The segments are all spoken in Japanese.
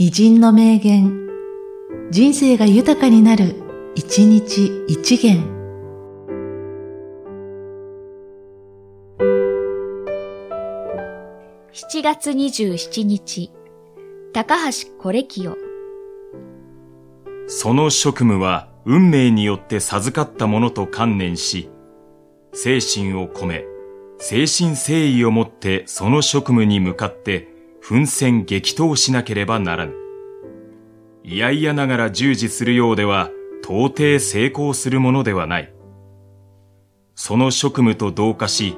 偉人の名言、人生が豊かになる、一日一元。7月27日、高橋コレキオ。その職務は運命によって授かったものと観念し、精神を込め、精神誠意をもってその職務に向かって奮戦激闘しなければならぬ。いやいやながら従事するようでは到底成功するものではない。その職務と同化し、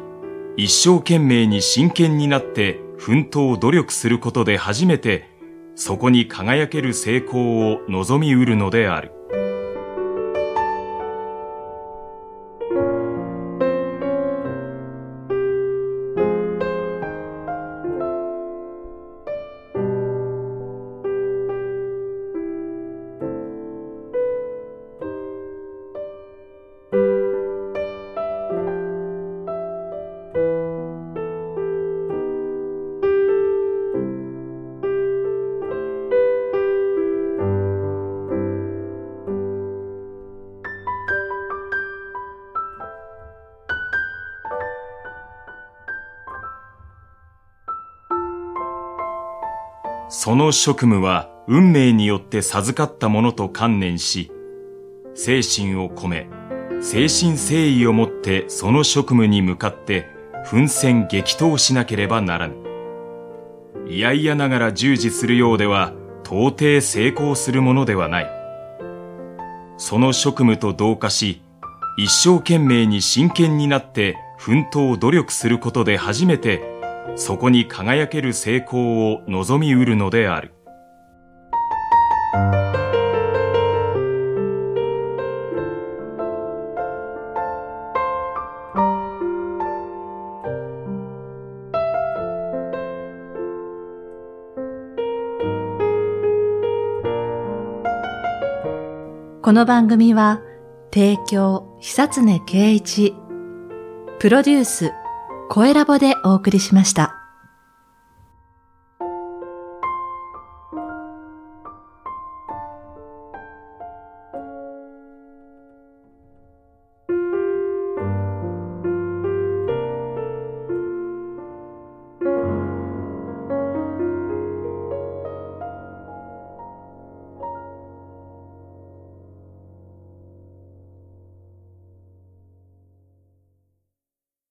一生懸命に真剣になって奮闘努力することで初めてそこに輝ける成功を望みうるのである。その職務は運命によって授かったものと観念し、精神を込め、精神誠意をもってその職務に向かって奮戦激闘しなければならぬ。いやいやながら従事するようでは到底成功するものではない。その職務と同化し、一生懸命に真剣になって奮闘努力することで初めてそこに輝ける成功を望みうるのである。この番組は、提供、久常圭一、プロデュース、声ラボでお送りしました。